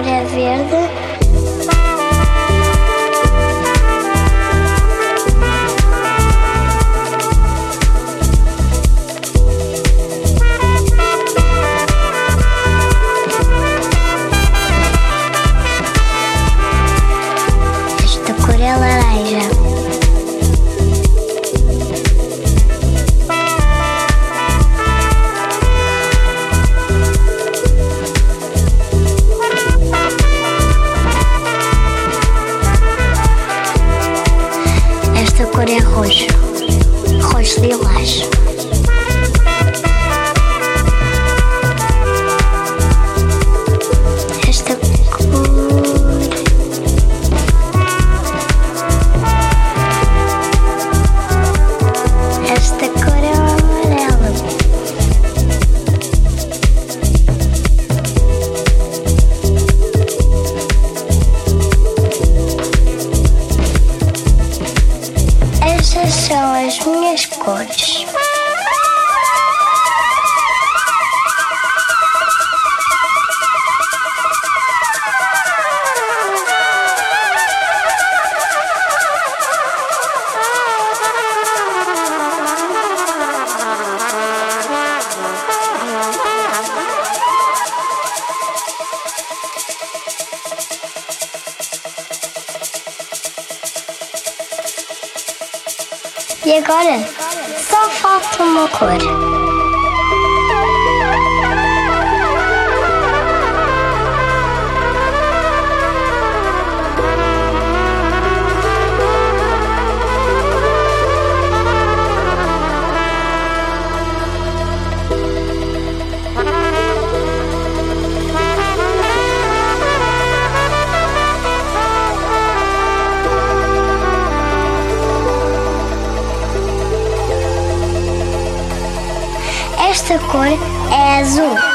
Ahora es agora, só far from awkward. cor é azul.